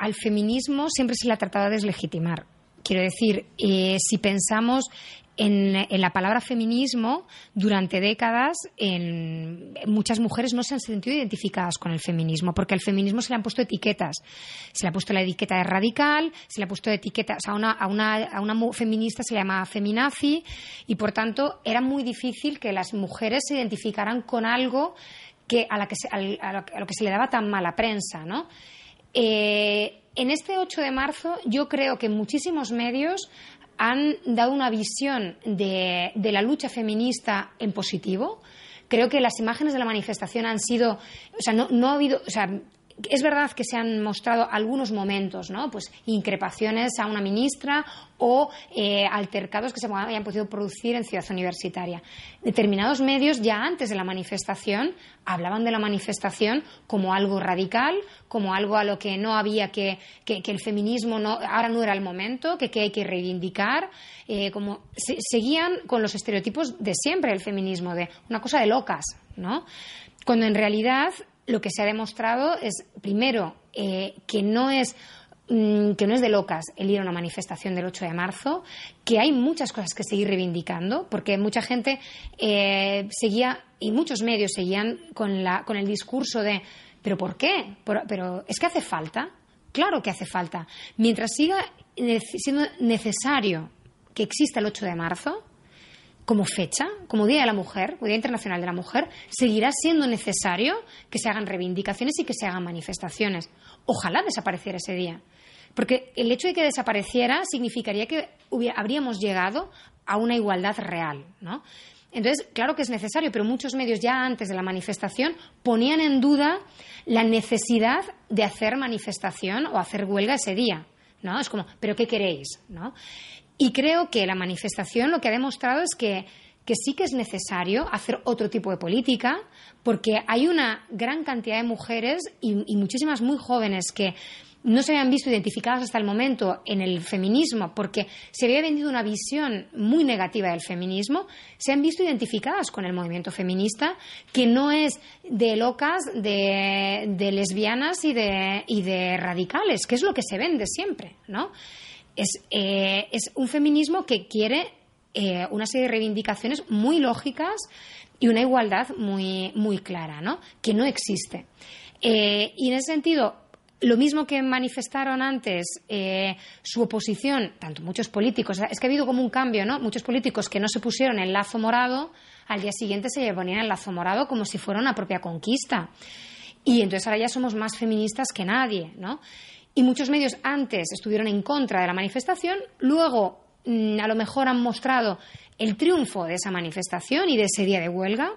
al feminismo siempre se le ha tratado de deslegitimar. Quiero decir, eh, si pensamos en, la palabra feminismo, durante décadas, muchas mujeres no se han sentido identificadas con el feminismo, porque al feminismo se le han puesto etiquetas. Se le ha puesto la etiqueta de radical, se le ha puesto etiqueta, o sea, a una, a una, feminista se le llama feminazi, y por tanto era muy difícil que las mujeres se identificaran con algo que, a, la que a, lo, que se le daba tan mala prensa, ¿no? Eh, en este 8 de marzo yo creo que muchísimos medios han dado una visión de, la lucha feminista en positivo. Creo que las imágenes de la manifestación han sido, o sea, no, no ha habido, o sea, es verdad que se han mostrado algunos momentos, ¿no? Pues increpaciones a una ministra o eh, altercados que se hayan podido producir en Ciudad Universitaria. Determinados medios ya antes de la manifestación hablaban de la manifestación como algo radical, como algo a lo que no había que, que, el feminismo no, ahora no era el momento, que, hay que reivindicar, eh, como seguían con los estereotipos de siempre del feminismo, de una cosa de locas, ¿no? Cuando en realidad lo que se ha demostrado es, primero, eh, que no es mm, que no es de locas el ir a una manifestación del 8 de marzo, que hay muchas cosas que seguir reivindicando, porque mucha gente eh, seguía, y muchos medios seguían con, la, con el discurso de, ¿pero por qué? pero es que hace falta. Claro que hace falta. Mientras siga siendo necesario que exista el 8 de marzo, como fecha, como Día de la Mujer, Día Internacional de la Mujer, seguirá siendo necesario que se hagan reivindicaciones y que se hagan manifestaciones. Ojalá desapareciera ese día. Porque el hecho de que desapareciera significaría que habríamos llegado a una igualdad real, ¿no? Entonces, claro que es necesario, pero muchos medios ya antes de la manifestación ponían en duda la necesidad de hacer manifestación o hacer huelga ese día. ¿no? Es como, ¿pero qué queréis? ¿no? Y creo que la manifestación lo que ha demostrado es que, sí que es necesario hacer otro tipo de política, porque hay una gran cantidad de mujeres y, muchísimas muy jóvenes que no se habían visto identificadas hasta el momento en el feminismo porque se había vendido una visión muy negativa del feminismo, se han visto identificadas con el movimiento feminista que no es de locas, de, lesbianas y de, y de radicales, que es lo que se vende siempre, ¿no? Eh, es, un feminismo que quiere eh, una serie de reivindicaciones muy lógicas y una igualdad muy, muy clara, ¿no? que no existe. Eh, y en ese sentido, lo mismo que manifestaron antes su oposición, tanto muchos políticos, es que ha habido como un cambio, ¿no? Muchos políticos que no se pusieron el lazo morado, al día siguiente se ponían el lazo morado como si fuera una propia conquista. Y entonces ahora ya somos más feministas que nadie, ¿no? Y muchos medios antes estuvieron en contra de la manifestación, luego mm, a lo mejor han mostrado el triunfo de esa manifestación y de ese día de huelga,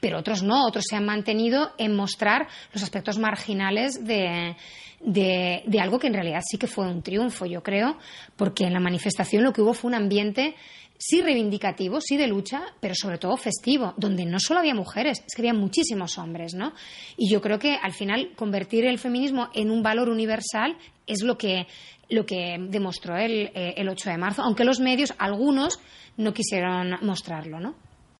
pero otros no, otros se han mantenido en mostrar los aspectos marginales de, de, algo que en realidad sí que fue un triunfo, yo creo, porque en la manifestación lo que hubo fue un ambiente sí reivindicativo, sí de lucha, pero sobre todo festivo, donde no solo había mujeres, es que había muchísimos hombres, ¿no? Y yo creo que al final convertir el feminismo en un valor universal es lo que, lo que demostró el, eh, el 8 de marzo, aunque los medios, algunos, no quisieron mostrarlo, ¿no?